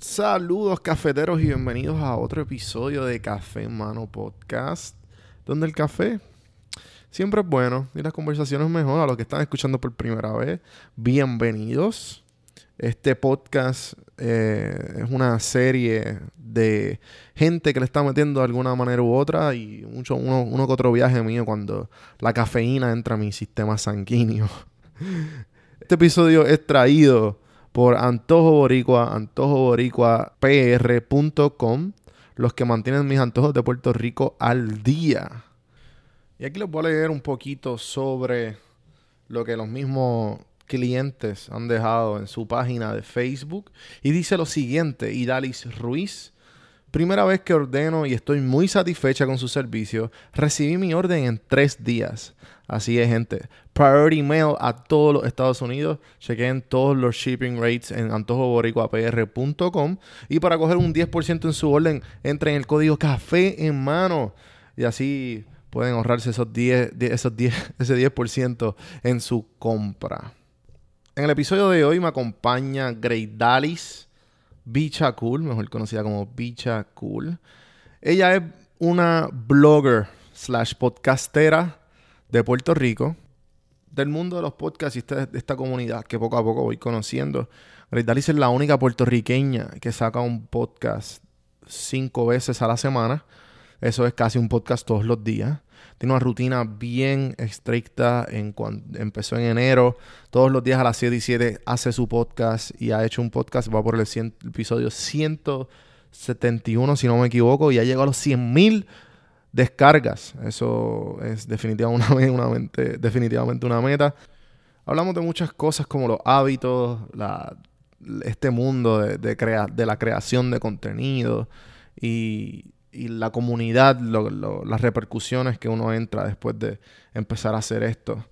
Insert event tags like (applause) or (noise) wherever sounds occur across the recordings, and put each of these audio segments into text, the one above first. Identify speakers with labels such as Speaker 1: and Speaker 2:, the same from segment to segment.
Speaker 1: Saludos cafeteros y bienvenidos a otro episodio de Café en Mano Podcast, donde el café siempre es bueno y las conversaciones mejor. A los que están escuchando por primera vez, bienvenidos. Este podcast eh, es una serie de gente que le está metiendo de alguna manera u otra y mucho, uno, uno que otro viaje mío cuando la cafeína entra a mi sistema sanguíneo. (laughs) Este episodio es traído por Antojo Boricua, antojoboricuapr.com, los que mantienen mis antojos de Puerto Rico al día. Y aquí les voy a leer un poquito sobre lo que los mismos clientes han dejado en su página de Facebook. Y dice lo siguiente, Idalis Ruiz. Primera vez que ordeno y estoy muy satisfecha con su servicio. Recibí mi orden en tres días. Así es, gente. Priority Mail a todos los Estados Unidos. Chequen todos los shipping rates en antojoboricuapr.com. Y para coger un 10% en su orden, entren en el código café en mano. Y así pueden ahorrarse esos 10, esos 10, (laughs) ese 10% en su compra. En el episodio de hoy me acompaña Dalis Bicha Cool, mejor conocida como Bicha Cool. Ella es una blogger slash podcastera de Puerto Rico, del mundo de los podcasts y de esta comunidad que poco a poco voy conociendo. Dalis es la única puertorriqueña que saca un podcast cinco veces a la semana. Eso es casi un podcast todos los días. Tiene una rutina bien estricta. En cuando empezó en enero. Todos los días a las 7 y 7 hace su podcast y ha hecho un podcast. Va por el, episodio 171, si no me equivoco. Y ha llegado a los 100 mil descargas. Eso es (laughs) definitivamente una, meta. Hablamos de muchas cosas como los hábitos, este mundo de, de la creación de contenido y, la comunidad, las repercusiones que uno entra después de empezar a hacer esto.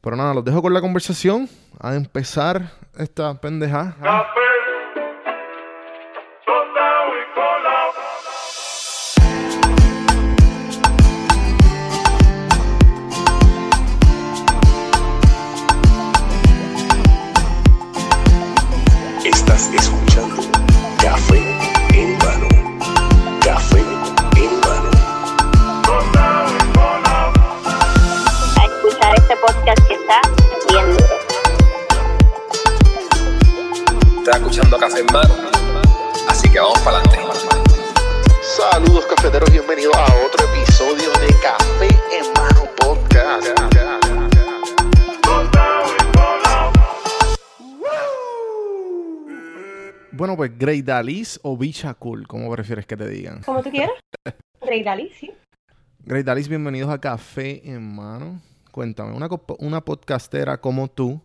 Speaker 1: Pero nada, los dejo con la conversación. A empezar esta pendeja.
Speaker 2: Escuchando Café en Mano. Así que vamos para adelante.
Speaker 1: Saludos cafeteros, bienvenidos a otro episodio de Café en Mano Podcast. Bueno, pues Grey Dalis o Bicha Cool, ¿cómo prefieres que te digan?
Speaker 3: Como tú quieras. Grey Dalis, sí.
Speaker 1: Grey Dalis, bienvenidos a Café en Mano. Cuéntame, una, una podcastera como tú,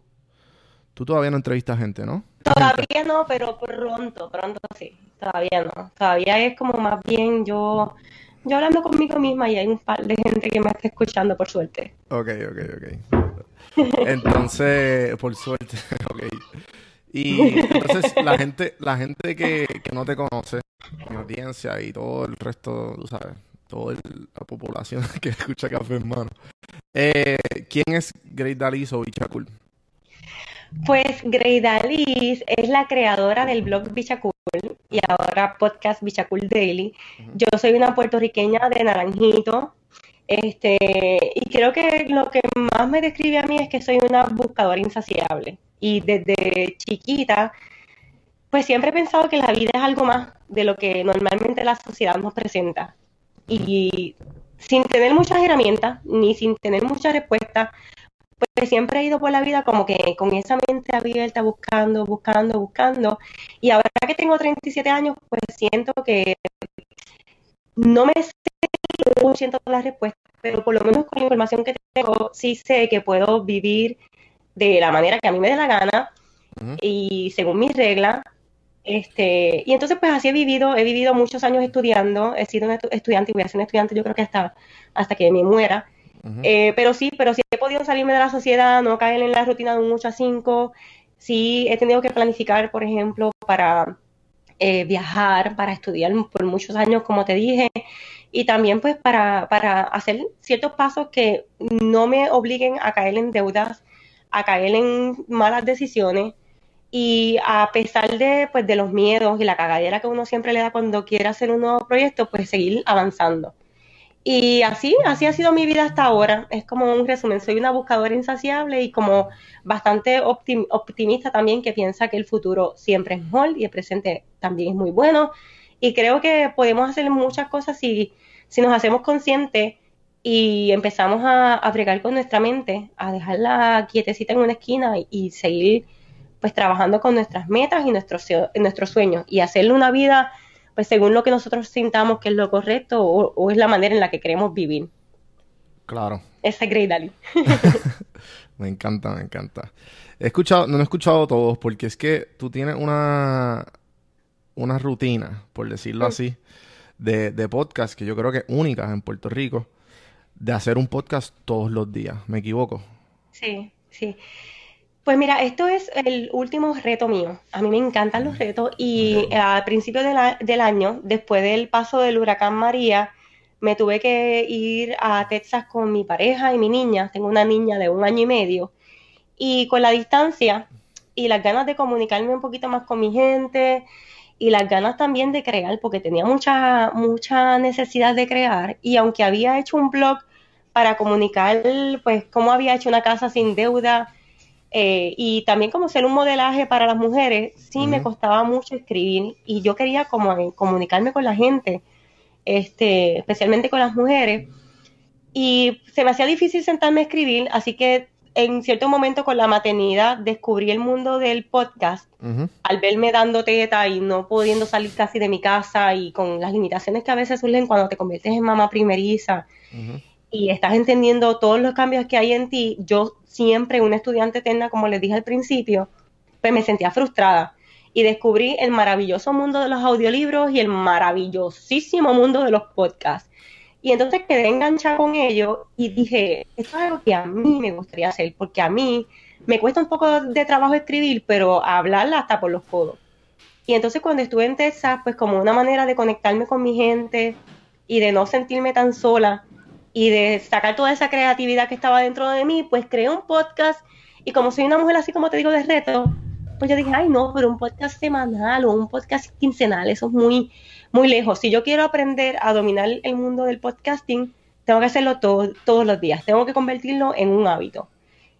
Speaker 1: tú todavía no entrevistas gente, ¿no?
Speaker 3: Todavía no, pero pronto, pronto sí. Todavía no. Todavía es como más bien yo, yo hablando conmigo misma y hay un par de gente que me está escuchando, por suerte.
Speaker 1: Ok, ok, ok. Entonces, por suerte, (laughs) ok. Y entonces la gente, la gente que, no te conoce, mi audiencia y todo el resto, tú sabes, toda la población (laughs) que escucha Café en Mano. Eh, ¿Quién es Great Dalis o Bichacul?
Speaker 3: Pues Dalis es la creadora del blog Bichacul y ahora podcast Bichacul Daily. Yo soy una puertorriqueña de Naranjito. Este, y creo que lo que más me describe a mí es que soy una buscadora insaciable. Y desde chiquita, pues siempre he pensado que la vida es algo más de lo que normalmente la sociedad nos presenta. Y sin tener muchas herramientas, ni sin tener muchas respuestas, pues siempre he ido por la vida como que con esa mente abierta, buscando, buscando, buscando. Y ahora que tengo 37 años, pues siento que no me sé siento las respuestas, pero por lo menos con la información que tengo, sí sé que puedo vivir de la manera que a mí me dé la gana y según mis reglas. Este, y entonces pues así he vivido, he vivido muchos años estudiando, he sido un estudiante y voy a ser un estudiante yo creo que hasta, hasta que me muera. Eh, pero sí, pero sí he podido salirme de la sociedad, no caer en la rutina de un 8 a 5. Sí he tenido que planificar, por ejemplo, para eh, viajar, para estudiar por muchos años, como te dije, y también pues para, para hacer ciertos pasos que no me obliguen a caer en deudas, a caer en malas decisiones Y a pesar de, pues, de los miedos y la cagadera que uno siempre le da cuando quiere hacer un nuevo proyecto, pues seguir avanzando. Y así, así ha sido mi vida hasta ahora. Es como un resumen. Soy una buscadora insaciable y como bastante optimista también que piensa que el futuro siempre es mejor y el presente también es muy bueno. Y creo que podemos hacer muchas cosas si, si nos hacemos conscientes y empezamos a, a con nuestra mente, a dejarla quietecita en una esquina y, seguir pues trabajando con nuestras metas y nuestros, nuestros sueños y hacerle una vida pues según lo que nosotros sintamos que es lo correcto o, es la manera en la que queremos vivir.
Speaker 1: Claro.
Speaker 3: Ese es Grey Dali. (laughs) (laughs)
Speaker 1: me encanta, me encanta. He escuchado, no he escuchado todos porque es que tú tienes una, una rutina, por decirlo así, de, de podcast que yo creo que es única en Puerto Rico, de hacer un podcast todos los días. ¿Me equivoco?
Speaker 3: Sí, sí. Pues mira, esto es el último reto mío. A mí me encantan los retos y al principio del año, después del paso del huracán María, me tuve que ir a Texas con mi pareja y mi niña. Tengo una niña de un año y medio. Y con la distancia y las ganas de comunicarme un poquito más con mi gente y las ganas también de crear, porque tenía mucha, mucha necesidad de crear. Y aunque había hecho un blog para comunicar, pues, cómo había hecho una casa sin deuda, eh, y también como ser un modelaje para las mujeres, sí me costaba mucho escribir y yo quería como comunicarme con la gente, este, especialmente con las mujeres. Y se me hacía difícil sentarme a escribir, así que en cierto momento con la maternidad descubrí el mundo del podcast, al verme dando teta y no pudiendo salir casi de mi casa y con las limitaciones que a veces surgen cuando te conviertes en mamá primeriza y estás entendiendo todos los cambios que hay en ti, yo siempre, una estudiante eterna, como les dije al principio, pues me sentía frustrada y descubrí el maravilloso mundo de los audiolibros y el maravillosísimo mundo de los podcasts. Y entonces quedé enganchada con ello y dije, esto es algo que a mí me gustaría hacer, porque a mí me cuesta un poco de trabajo escribir, pero hablarla hasta por los codos. Y entonces cuando estuve en Texas, pues como una manera de conectarme con mi gente y de no sentirme tan sola, y de sacar toda esa creatividad que estaba dentro de mí, pues creé un podcast. Y como soy una mujer así como te digo de reto, pues yo dije, ay no, pero un podcast semanal o un podcast quincenal, eso es muy, muy lejos. Si yo quiero aprender a dominar el mundo del podcasting, tengo que hacerlo todos los días, tengo que convertirlo en un hábito.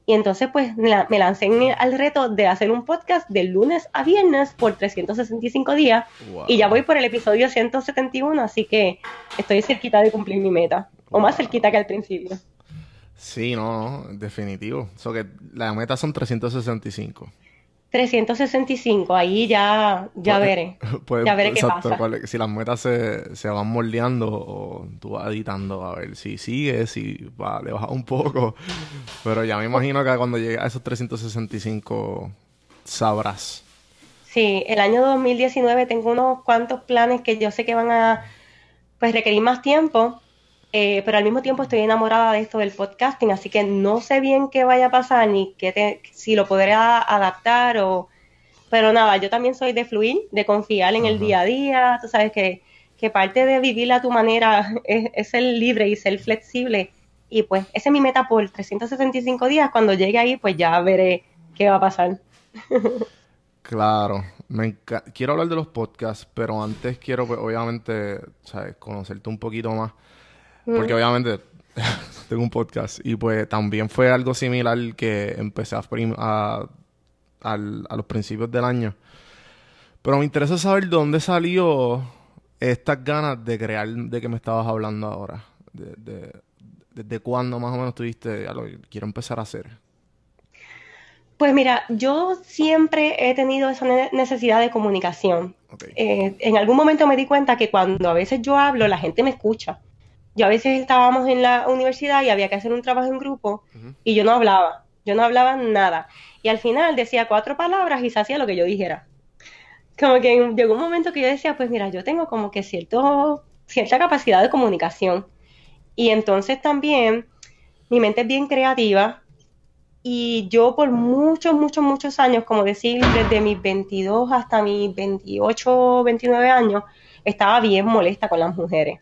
Speaker 3: Y entonces pues me lancé al reto de hacer un podcast de lunes a viernes por 365 días. Y ya voy por el episodio 171, así que estoy cerquita de cumplir mi meta, o más cerquita que al principio.
Speaker 1: Sí, no, definitivo. Eso que la meta son 365.
Speaker 3: 365, ahí ya, ya pues, veré. (laughs) Pues, ya veré qué pasa.
Speaker 1: si las metas se, se, van moldeando o tú vas editando a ver si sigue, si va, le baja un poco. Pero ya me imagino que cuando llegue a esos 365 sabrás.
Speaker 3: Sí, el año 2019 tengo unos cuantos planes que yo sé que van a pues requerir más tiempo, eh, pero al mismo tiempo estoy enamorada de esto del podcasting, así que no sé bien qué vaya a pasar ni qué si lo podré adaptar o... Pero nada, yo también soy de fluir, de confiar en el día a día, tú sabes que, que parte de vivir a tu manera (laughs) es, ser libre y ser flexible y pues esa es mi meta por 365 días, cuando llegue ahí pues ya veré qué va a pasar. (laughs)
Speaker 1: Claro, me quiero hablar de los podcasts, pero antes quiero pues, obviamente ¿sabes? conocerte un poquito más. Porque obviamente (laughs) tengo un podcast y pues también fue algo similar que empecé a, a, los principios del año. Pero me interesa saber dónde salió estas ganas de crear de que me estabas hablando ahora. De, ¿Desde cuándo más o menos tuviste algo que quiero empezar a hacer?
Speaker 3: Pues mira, yo siempre he tenido esa necesidad de comunicación. Eh, en algún momento me di cuenta que cuando a veces yo hablo, la gente me escucha yo a veces estábamos en la universidad y había que hacer un trabajo en grupo y yo no hablaba, yo no hablaba nada. Y al final decía cuatro palabras y se hacía lo que yo dijera. Como que llegó un momento que yo decía, pues mira, yo tengo como que cierto, cierta capacidad de comunicación. Y entonces también mi mente es bien creativa y yo por muchos, muchos, muchos años, como decir, desde mis 22 hasta mis 28, 29 años, estaba bien molesta con las mujeres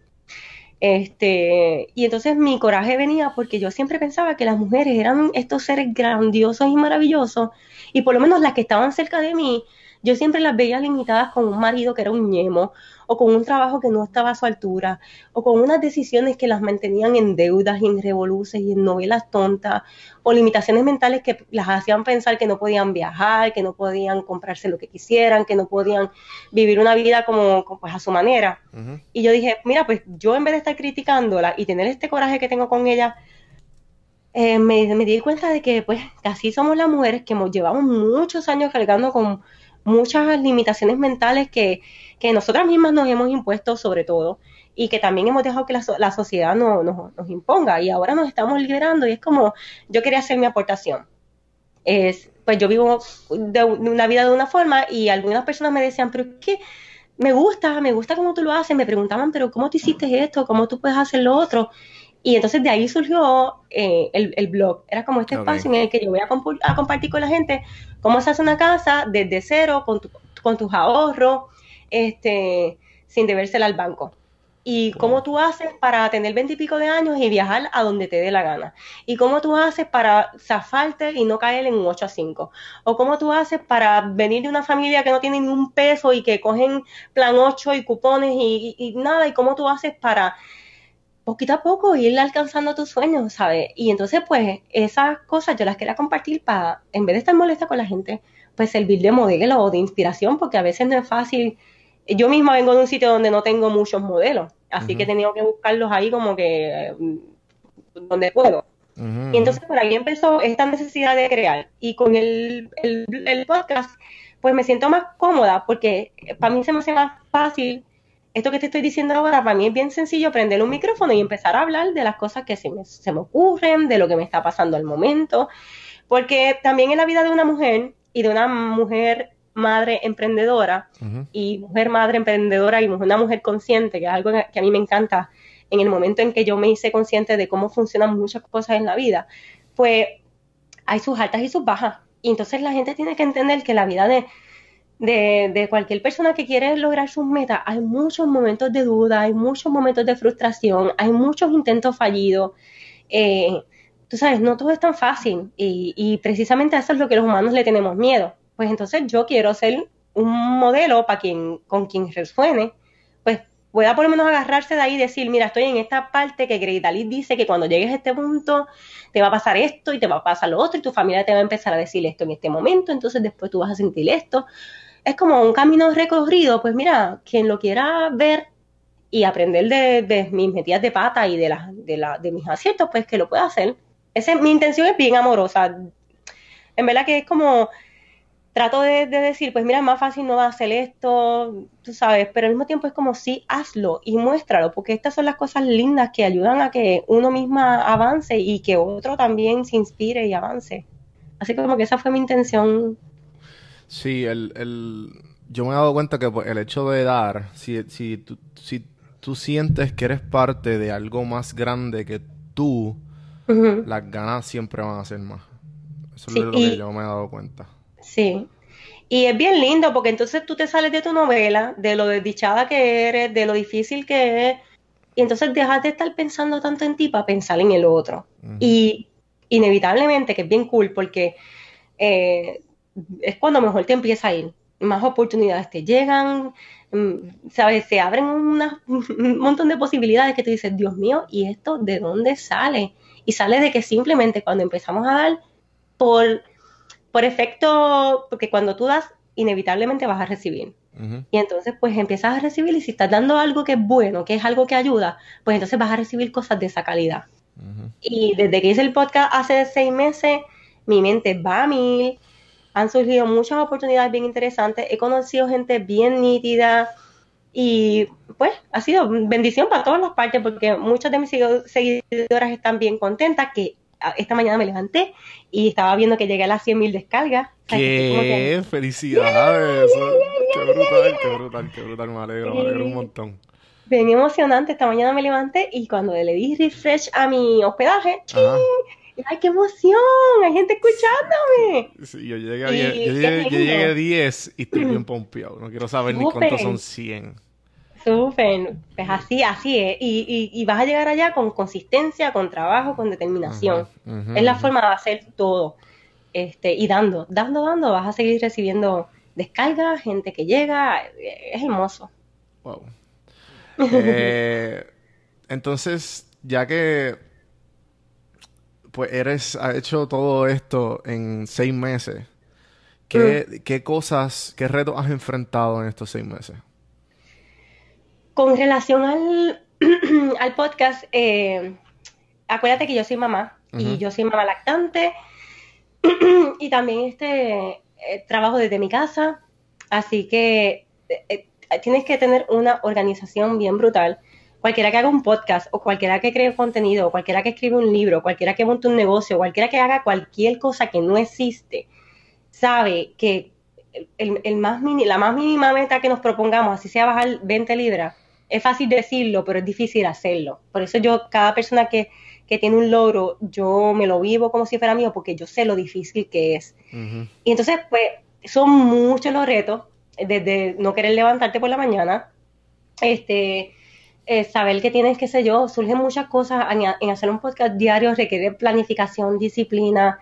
Speaker 3: Este, y entonces mi coraje venía porque yo siempre pensaba que las mujeres eran estos seres grandiosos y maravillosos, y por lo menos las que estaban cerca de mí, yo siempre las veía limitadas con un marido que era un ñemo, o con un trabajo que no estaba a su altura, o con unas decisiones que las mantenían en deudas y en revoluces y en novelas tontas, o limitaciones mentales que las hacían pensar que no podían viajar, que no podían comprarse lo que quisieran, que no podían vivir una vida como, pues, a su manera. Y yo dije, mira, pues yo en vez de estar criticándola y tener este coraje que tengo con ella, eh, me, me, di cuenta de que pues así somos las mujeres que llevamos muchos años cargando con muchas limitaciones mentales que, que nosotras mismas nos hemos impuesto sobre todo y que también hemos dejado que la, la sociedad no, nos imponga y ahora nos estamos liberando y es como yo quería hacer mi aportación. Es, pues yo vivo de, una vida de una forma y algunas personas me decían, pero es que me gusta, me gusta cómo tú lo haces, me preguntaban, pero ¿cómo tú hiciste esto? ¿Cómo tú puedes hacer lo otro? Y entonces de ahí surgió eh, el, el, blog. Era como este espacio en el que yo voy a, a, compartir con la gente cómo se hace una casa desde cero, con, con tus ahorros, este, sin debérsela al banco. Y cómo tú haces para tener veintipico de años y viajar a donde te dé la gana. Y cómo tú haces para zafarte y no caer en un 8 a 5. O cómo tú haces para venir de una familia que no tiene ni un peso y que cogen plan 8 y cupones y, y nada. Y cómo tú haces para poquito a poco ir alcanzando tus sueños, ¿sabes? Y entonces, pues, esas cosas yo las quería compartir para, en vez de estar molesta con la gente, pues servir de modelo o de inspiración, porque a veces no es fácil yo misma vengo de un sitio donde no tengo muchos modelos, así que he tenido que buscarlos ahí como que mm, donde puedo. y entonces por ahí empezó esta necesidad de crear. Y con el, el, podcast, pues me siento más cómoda porque para mí se me hace más fácil. Esto que te estoy diciendo ahora, para mí es bien sencillo prender un micrófono y empezar a hablar de las cosas que se me, se me ocurren, de lo que me está pasando al momento. Porque también en la vida de una mujer y de una mujer madre emprendedora y mujer madre emprendedora y una mujer consciente, que es algo que a mí me encanta en el momento en que yo me hice consciente de cómo funcionan muchas cosas en la vida, pues hay sus altas y sus bajas. Y entonces la gente tiene que entender que la vida de, de, cualquier persona que quiere lograr sus metas, hay muchos momentos de duda, hay muchos momentos de frustración, hay muchos intentos fallidos. Eh, tú sabes, no todo es tan fácil y, y precisamente eso es lo que los humanos le tenemos miedo pues entonces yo quiero ser un modelo para quien, con quien resuene, pues pueda por lo menos agarrarse de ahí y decir, mira, estoy en esta parte que Grey dice que cuando llegues a este punto te va a pasar esto y te va a pasar lo otro y tu familia te va a empezar a decir esto en este momento, entonces después tú vas a sentir esto. Es como un camino recorrido, pues mira, quien lo quiera ver y aprender de, mis metidas de pata y de, de, la, de mis aciertos, pues que lo pueda hacer. Ese, mi intención es bien amorosa. En verdad que es como trato de, decir, pues mira, es más fácil no hacer esto, tú sabes, pero al mismo tiempo es como sí, hazlo y muéstralo, porque estas son las cosas lindas que ayudan a que uno misma avance y que otro también se inspire y avance. Así como que esa fue mi intención.
Speaker 1: Sí, el, el... yo me he dado cuenta que pues, el hecho de dar, si, si, tú, si tú sientes que eres parte de algo más grande que tú, las ganas siempre van a ser más. Eso es lo que yo me he dado cuenta.
Speaker 3: Sí. Y es bien lindo porque entonces tú te sales de tu novela, de lo desdichada que eres, de lo difícil que es, y entonces dejas de estar pensando tanto en ti para pensar en el otro. Y inevitablemente, que es bien cool porque eh, es cuando mejor te empieza a ir, más oportunidades te llegan, mm, ¿sabes? Se abren (laughs) un montón de posibilidades que tú dices, Dios mío, ¿y esto de dónde sale? Y sale de que simplemente cuando empezamos a dar por por efecto, porque cuando tú das, inevitablemente vas a recibir. Y entonces, pues empiezas a recibir y si estás dando algo que es bueno, que es algo que ayuda, pues entonces vas a recibir cosas de esa calidad. Y desde que hice el podcast hace seis meses, mi mente va a mil, han surgido muchas oportunidades bien interesantes, he conocido gente bien nítida y pues ha sido bendición para todas las partes porque muchas de mis seguidoras están bien contentas, que esta mañana me levanté y estaba viendo que llegué a las 100.000 descargas.
Speaker 1: ¡Qué felicidades! ¡Qué brutal, qué brutal, qué brutal! Me alegro, me alegro un montón.
Speaker 3: Bien emocionante. Esta mañana me levanté y cuando le di refresh a mi hospedaje, ¡ay, qué emoción! Hay gente escuchándome.
Speaker 1: Sí, yo llegué a 10, yo llegué, a 10 y estoy bien (clears throat) pompeado. No quiero saber ni cuántos son 100.
Speaker 3: Súper, pues así, así es. Y, y, y, vas a llegar allá con consistencia, con trabajo, con determinación. Es la forma de hacer todo. Este, y dando, dando, dando, vas a seguir recibiendo descargas, gente que llega, eh, es hermoso.
Speaker 1: Wow. (laughs) Eh, entonces, ya que pues eres, ha hecho todo esto en seis meses, ¿qué, qué cosas, qué retos has enfrentado en estos seis meses?
Speaker 3: Con relación al, (clears throat) al podcast, eh, acuérdate que yo soy mamá y yo soy mamá lactante. (clears throat) Y también este eh, trabajo desde mi casa, así que eh, eh, tienes que tener una organización bien brutal. Cualquiera que haga un podcast o cualquiera que cree contenido, o cualquiera que escribe un libro, cualquiera que monte un negocio, cualquiera que haga cualquier cosa que no existe, sabe que el, el más mini- la más mínima meta que nos propongamos, así sea bajar 20 libras, es fácil decirlo, pero es difícil hacerlo. Por eso yo, cada persona que, que tiene un logro, yo me lo vivo como si fuera mío, porque yo sé lo difícil que es. Y entonces, pues, son muchos los retos, desde no querer levantarte por la mañana, este, eh, saber que tienes, qué sé yo, surgen muchas cosas en, en hacer un podcast diario, requiere planificación, disciplina,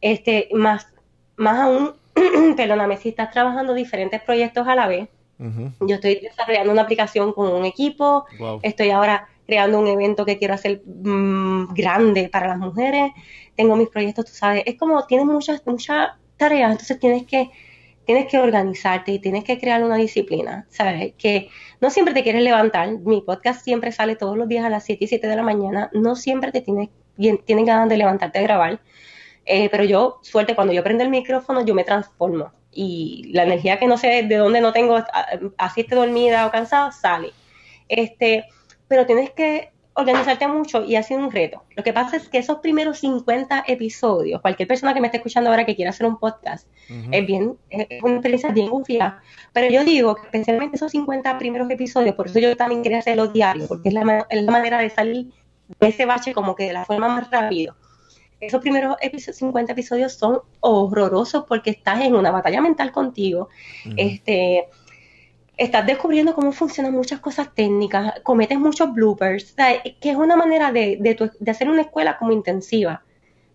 Speaker 3: este, más, más aún, (clears throat) perdóname, si estás trabajando diferentes proyectos a la vez, yo estoy desarrollando una aplicación con un equipo,
Speaker 1: Wow.
Speaker 3: estoy ahora creando un evento que quiero hacer mm, grande para las mujeres, tengo mis proyectos, tú sabes, es como tienes muchas, muchas tareas, entonces tienes que, tienes que organizarte y tienes que crear una disciplina, ¿sabes? Que no siempre te quieres levantar, mi podcast siempre sale todos los días a las 7 y 7 de la mañana, no siempre te tienes, tienes ganas de levantarte a grabar, eh, pero yo, suerte, cuando yo prendo el micrófono, yo me transformo. Y la energía que no sé de dónde no tengo, así esté dormida o cansada, sale. Este, pero tienes que organizarte mucho y ha sido un reto. Lo que pasa es que esos primeros 50 episodios, cualquier persona que me esté escuchando ahora que quiera hacer un podcast, es bien, es una experiencia bien confía. Pero yo digo que especialmente esos 50 primeros episodios, por eso yo también quería hacerlo diario, porque es la, ma- es la manera de salir de ese bache como que de la forma más rápido. Esos primeros episo- 50 episodios son horrorosos porque estás en una batalla mental contigo. Este, estás descubriendo cómo funcionan muchas cosas técnicas, cometes muchos bloopers, que es una manera de, de tu- de hacer una escuela como intensiva.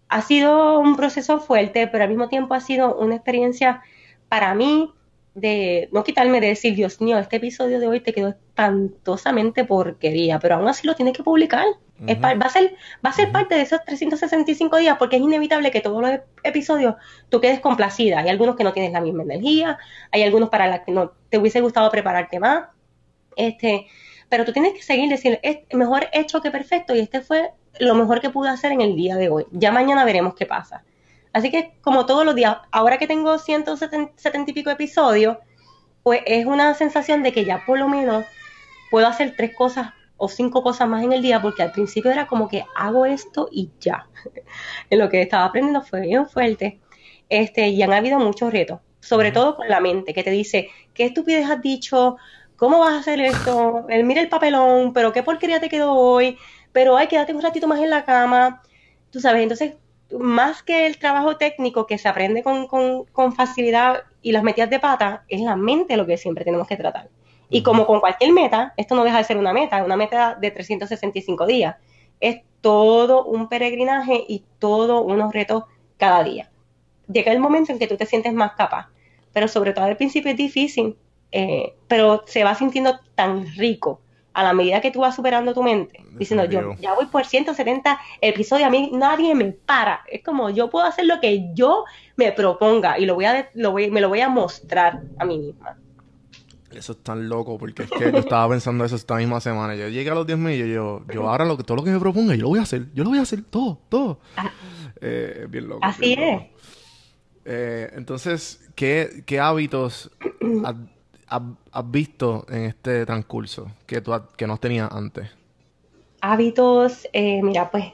Speaker 3: Ha sido un proceso fuerte, pero al mismo tiempo ha sido una experiencia para mí de no quitarme de decir, Dios mío, este episodio de hoy te quedó espantosamente porquería, pero aún así lo tienes que publicar. Es va a ser, va a ser parte de esos 365 días porque es inevitable que todos los ep- episodios tú quedes complacida. Hay algunos que no tienes la misma energía, hay algunos para los que no te hubiese gustado prepararte más. Este, pero tú tienes que seguir diciendo, es mejor hecho que perfecto y este fue lo mejor que pude hacer en el día de hoy. Ya mañana veremos qué pasa. Así que como todos los días, ahora que tengo 170 y pico episodios, pues es una sensación de que ya por lo menos puedo hacer tres cosas o cinco cosas más en el día, porque al principio era como que hago esto y ya. en (laughs) lo que estaba aprendiendo fue bien fuerte. Este, y han habido muchos retos, sobre todo con la mente, que te dice, ¿qué estupidez has dicho? ¿Cómo vas a hacer esto? El, mira el papelón, pero qué porquería te quedó hoy, pero ay, quédate un ratito más en la cama. Tú sabes, entonces, más que el trabajo técnico que se aprende con, con, con facilidad y las metidas de pata, es la mente lo que siempre tenemos que tratar. Y como con cualquier meta, esto no deja de ser una meta, una meta de 365 días. Es todo un peregrinaje y todo unos retos cada día. Llega el momento en que tú te sientes más capaz, pero sobre todo al principio es difícil, eh, pero se va sintiendo tan rico a la medida que tú vas superando tu mente, diciendo yo ya voy por 170 episodios, a mí nadie me para, es como yo puedo hacer lo que yo me proponga y lo voy a, lo voy, me lo voy a mostrar a mí misma.
Speaker 1: Eso es tan loco porque es que yo estaba pensando eso esta misma semana. Yo llegué a los 10 mil y yo, yo, yo ahora lo que, todo lo que me proponga, yo lo voy a hacer. Yo lo voy a hacer todo, todo.
Speaker 3: Ah.
Speaker 1: Eh, bien loco.
Speaker 3: Así
Speaker 1: bien
Speaker 3: es.
Speaker 1: loco. Eh, entonces, ¿qué, qué hábitos has, visto en este transcurso que, tú, que no tenías antes?
Speaker 3: Hábitos, eh, mira, pues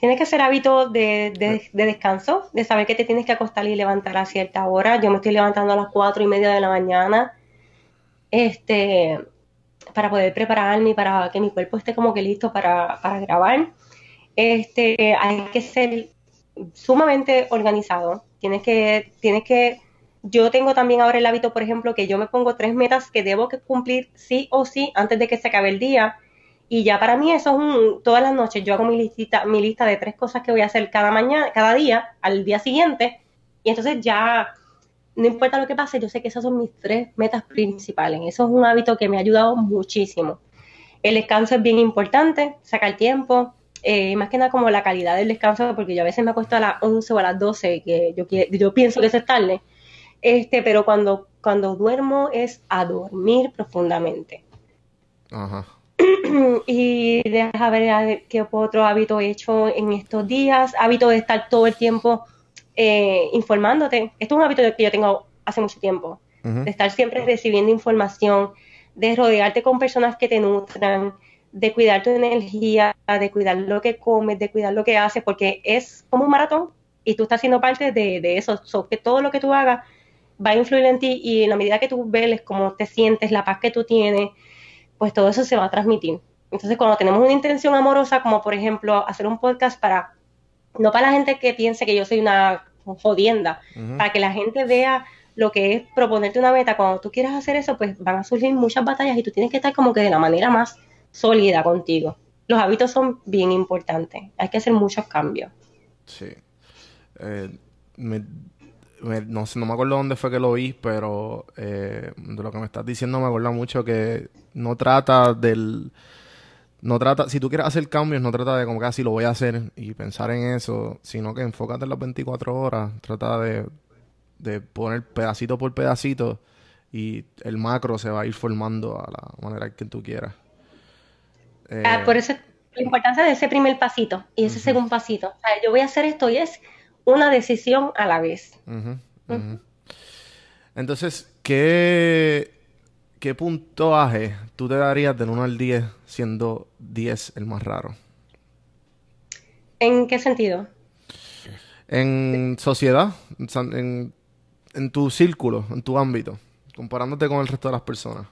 Speaker 3: tienes que hacer hábitos de, de- de descanso, de saber que te tienes que acostar y levantar a cierta hora. Yo me estoy levantando a las cuatro y media de la mañana, este, para poder prepararme y para que mi cuerpo esté como que listo para, para grabar. Este, hay que ser sumamente organizado. Tienes que, tienes que yo tengo también ahora el hábito, por ejemplo, que yo me pongo tres metas que debo cumplir sí o sí antes de que se acabe el día. Y ya para mí eso es un, todas las noches yo hago mi listita, mi lista de tres cosas que voy a hacer cada mañana, cada día, al día siguiente. Y entonces ya, no importa lo que pase, yo sé que esas son mis tres metas principales. Eso es un hábito que me ha ayudado muchísimo. El descanso es bien importante, sacar tiempo, eh, más que nada como la calidad del descanso, porque yo a veces me acuesto a las 11 o a las 12, que yo, yo pienso que eso es tarde, este, pero cuando, cuando duermo es a dormir profundamente. Ajá. (clears throat) y deja ver qué otro hábito he hecho en estos días, hábito de estar todo el tiempo eh, informándote. Esto es un hábito que yo tengo hace mucho tiempo, de estar siempre recibiendo información, de rodearte con personas que te nutran, de cuidar tu energía, de cuidar lo que comes, de cuidar lo que haces, porque es como un maratón y tú estás siendo parte de, eso, que todo lo que tú hagas va a influir en ti y en la medida que tú veles cómo te sientes, la paz que tú tienes, pues todo eso se va a transmitir. Entonces, cuando tenemos una intención amorosa, como por ejemplo hacer un podcast para, no para la gente que piense que yo soy una jodienda, para que la gente vea lo que es proponerte una meta, cuando tú quieras hacer eso, pues van a surgir muchas batallas y tú tienes que estar como que de la manera más sólida contigo. Los hábitos son bien importantes, hay que hacer muchos cambios.
Speaker 1: Sí. Eh, no sé, no me acuerdo dónde fue que lo vi, pero eh, de lo que me estás diciendo me acuerda mucho que no trata del... No trata, si tú quieres hacer cambios, no trata de como que así ah, lo voy a hacer y pensar en eso, sino que enfócate en las 24 horas, trata de de poner pedacito por pedacito y el macro se va a ir formando a la manera que tú quieras.
Speaker 3: Ah, por eso la importancia de ese primer pasito y ese segundo pasito. O sea, yo voy a hacer esto y es una decisión a la vez.
Speaker 1: Entonces, ¿qué, ¿qué puntoaje tú te darías del 1 al 10 siendo 10 el más raro?
Speaker 3: ¿En qué sentido?
Speaker 1: En sociedad, en en tu círculo, en tu ámbito, comparándote con el resto de las personas?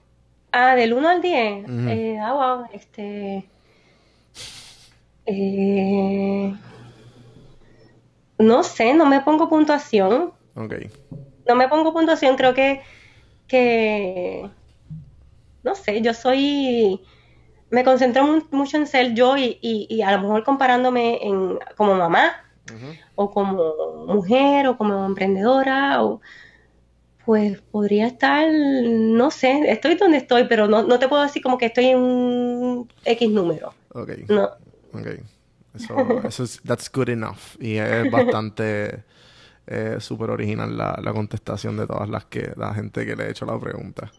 Speaker 3: Ah, del 1 al 10. eh, ah, wow, este. Eh, no sé, no me pongo puntuación.
Speaker 1: Ok.
Speaker 3: No me pongo puntuación, creo que. que no sé, yo soy. Me concentro mucho en ser yo y, y a lo mejor comparándome en, como mamá o como mujer o como emprendedora o pues podría estar, no sé, estoy donde estoy, pero no, no te puedo decir como que estoy en un X número.
Speaker 1: Ok. No. Ok. Eso, eso es, that's good enough. Y es bastante eh, súper original la, la, contestación de todas las que, la gente que le he hecho la pregunta.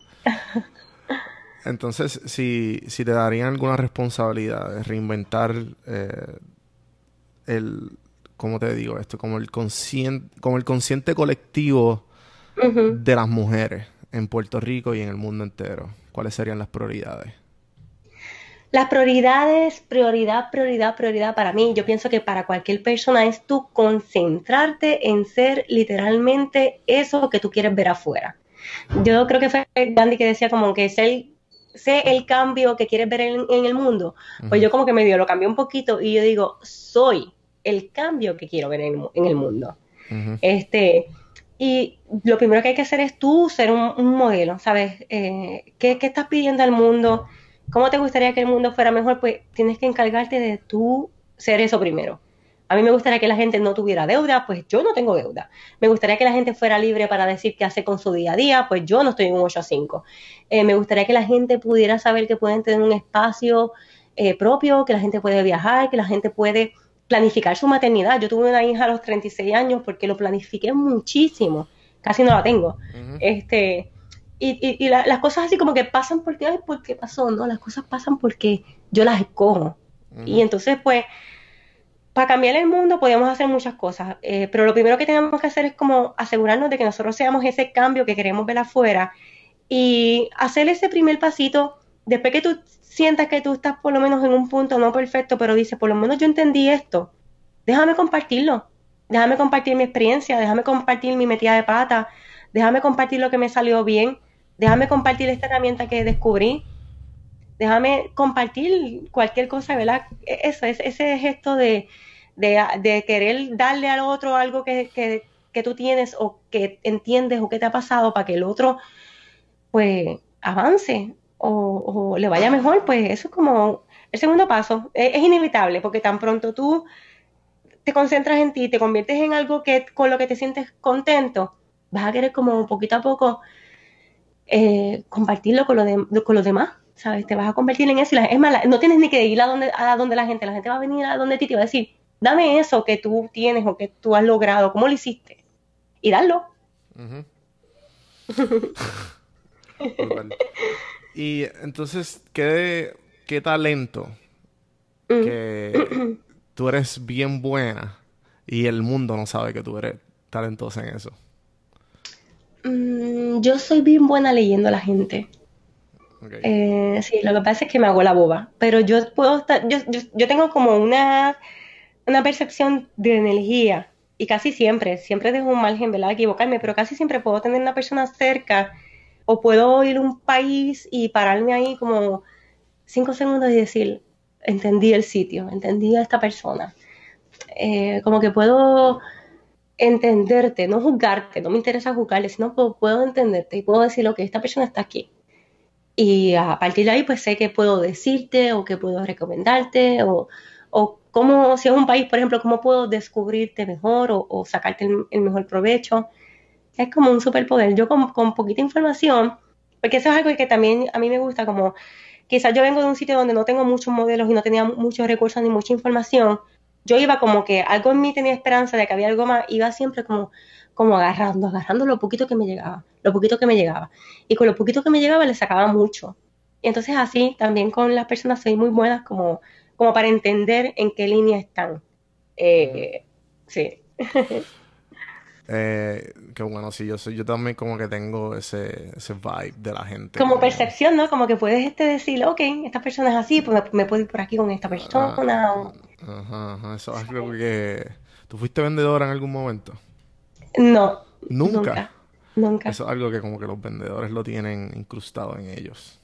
Speaker 1: Entonces, si, si te darían alguna responsabilidad de reinventar eh, el, ¿cómo te digo esto? Como el consciente, como el consciente colectivo de las mujeres en Puerto Rico y en el mundo entero. ¿Cuáles serían las prioridades?
Speaker 3: Las prioridades, prioridad, prioridad, prioridad para mí, yo pienso que para cualquier persona es tú concentrarte en ser literalmente eso que tú quieres ver afuera. Yo creo que fue Gandhi que decía como que sé el cambio que quieres ver en, el mundo. Pues yo como que medio lo cambié un poquito y yo digo, soy el cambio que quiero ver en, el mundo. Este, y lo primero que hay que hacer es tú ser un, modelo, ¿sabes? Eh, ¿qué, estás pidiendo al mundo? ¿Cómo te gustaría que el mundo fuera mejor? Pues tienes que encargarte de tú ser eso primero. A mí me gustaría que la gente no tuviera deuda, pues yo no tengo deuda. Me gustaría que la gente fuera libre para decir qué hace con su día a día, pues yo no estoy en un 8 a 5. Eh, me gustaría que la gente pudiera saber que pueden tener un espacio eh, propio, que la gente puede viajar, que la gente puede planificar su maternidad. Yo tuve una hija a los 36 años porque lo planifiqué muchísimo. Casi no la tengo. Este, y, y, las cosas así como que pasan porque, ay, ¿por qué pasó? No, las cosas pasan porque yo las escojo. Y entonces, pues, para cambiar el mundo podemos hacer muchas cosas, eh, pero lo primero que tenemos que hacer es como asegurarnos de que nosotros seamos ese cambio que queremos ver afuera y hacer ese primer pasito después que tú sientas que tú estás por lo menos en un punto no perfecto, pero dices, por lo menos yo entendí esto, déjame compartirlo, déjame compartir mi experiencia, déjame compartir mi metida de pata, déjame compartir lo que me salió bien, déjame compartir esta herramienta que descubrí, déjame compartir cualquier cosa, ¿verdad? E-, eso, ese, ese gesto de, querer darle al otro algo que tú tienes o que entiendes o que te ha pasado para que el otro pues avance o, le vaya mejor, pues eso es como el segundo paso. Es, es, inevitable porque tan pronto tú te concentras en ti, te conviertes en algo que con lo que te sientes contento, vas a querer como poquito a poco eh, compartirlo con, lo con los demás, ¿sabes? Te vas a convertir en eso. es más, no tienes ni que ir a donde, a donde la gente, la gente va a venir a donde ti y te va a decir, dame eso que tú tienes o que tú has logrado, ¿cómo lo hiciste? Y darlo. (laughs)
Speaker 1: y entonces, ¿qué, qué talento mm. que (clears throat) tú eres bien buena y el mundo no sabe que tú eres talentosa en eso?
Speaker 3: Mm, yo soy bien buena leyendo a la gente. Eh, sí, lo que pasa es que me hago la boba, pero yo puedo estar, yo, yo, tengo como una, una percepción de energía y casi siempre, siempre dejo un margen, ¿verdad? Equivocarme, pero casi siempre puedo tener una persona cerca o puedo ir a un país y pararme ahí como cinco segundos y decir, entendí el sitio, entendí a esta persona. Eh, como que puedo entenderte, no juzgarte, no me interesa juzgarle, sino puedo, entenderte y puedo decir, que esta persona está aquí. Y a partir de ahí, pues sé que puedo decirte o que puedo recomendarte o, o cómo, si es un país, por ejemplo, cómo puedo descubrirte mejor o, sacarte el, mejor provecho. Es como un superpoder. Yo con, con poquita información, porque eso es algo que también a mí me gusta, como quizás yo vengo de un sitio donde no tengo muchos modelos y no tenía muchos recursos ni mucha información, yo iba como que algo en mí tenía esperanza de que había algo más, iba siempre como, como agarrando, agarrando lo poquito que me llegaba, lo poquito que me llegaba. Y con lo poquito que me llegaba le sacaba mucho. Y entonces así también con las personas soy muy buenas como, como para entender en qué línea están. Eh, sí. (laughs)
Speaker 1: Eh, que bueno, sí, yo soy, yo también como que tengo ese, ese vibe de la gente.
Speaker 3: Como, percepción, ¿no? Como que puedes este decir, ok, esta persona es así, pues me, puedo ir por aquí con esta persona.
Speaker 1: Ajá, ajá, eso es algo que... ¿Tú fuiste vendedora en algún momento?
Speaker 3: No.
Speaker 1: ¿Nunca?
Speaker 3: Nunca.
Speaker 1: Eso es algo que como que los vendedores lo tienen incrustado en ellos.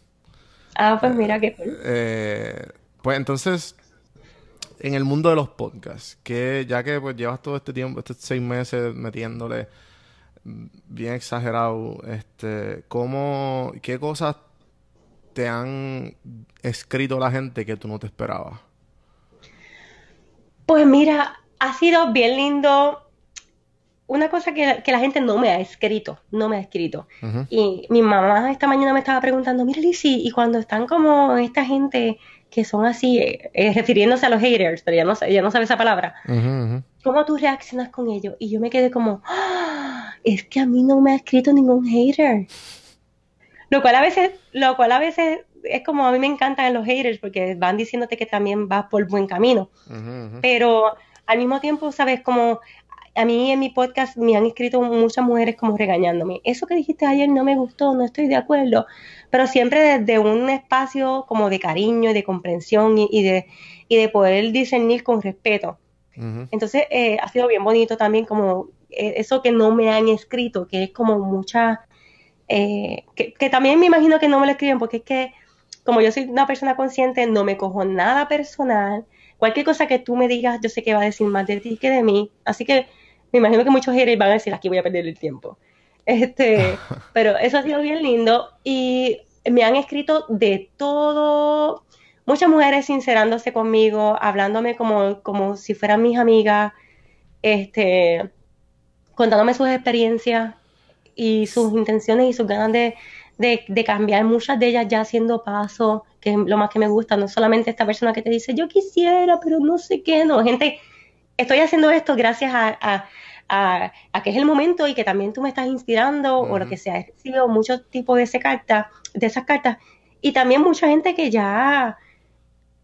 Speaker 3: Ah, pues mira qué...
Speaker 1: Eh, pues entonces, en el mundo de los podcasts, que ya que pues llevas todo este tiempo, estos seis meses metiéndole bien exagerado, este, ¿cómo, qué cosas te han escrito la gente que tú no te esperabas?
Speaker 3: Pues mira, ha sido bien lindo. Una cosa que, la gente no me ha escrito, no me ha escrito. Y mi mamá esta mañana me estaba preguntando, mira Lizzy, y cuando están como esta gente que son así, eh, eh, refiriéndose a los haters, pero ya no, ya no sabe esa palabra. ¿Cómo tú reaccionas con ellos? Y yo me quedé como, ¡Ah! es que a mí no me ha escrito ningún hater. Lo cual a veces, lo cual a veces es como a mí me encantan los haters porque van diciéndote que también vas por buen camino. Pero al mismo tiempo, sabes, como a mí en mi podcast me han escrito muchas mujeres como regañándome. Eso que dijiste ayer no me gustó, no estoy de acuerdo, pero siempre desde un espacio como de cariño y de comprensión y, de, y de poder discernir con respeto. Entonces eh, ha sido bien bonito también como eh, eso que no me han escrito, que es como mucha, eh, que, que también me imagino que no me lo escriben porque es que como yo soy una persona consciente, no me cojo nada personal. Cualquier cosa que tú me digas, yo sé que va a decir más de ti que de mí. Así que me imagino que muchos haters van a decir, aquí voy a perder el tiempo. Este, (laughs) pero eso ha sido bien lindo y me han escrito de todo, muchas mujeres sincerándose conmigo, hablándome como, como si fueran mis amigas, este, contándome sus experiencias y sus intenciones y sus ganas de, de, cambiar, muchas de ellas ya haciendo paso, que es lo más que me gusta, no solamente esta persona que te dice, yo quisiera, pero no sé qué, no, gente estoy haciendo esto gracias a, que es el momento y que también tú me estás inspirando o lo que sea. He recibido muchos tipos de, ese carta, de esas cartas. Y también mucha gente que ya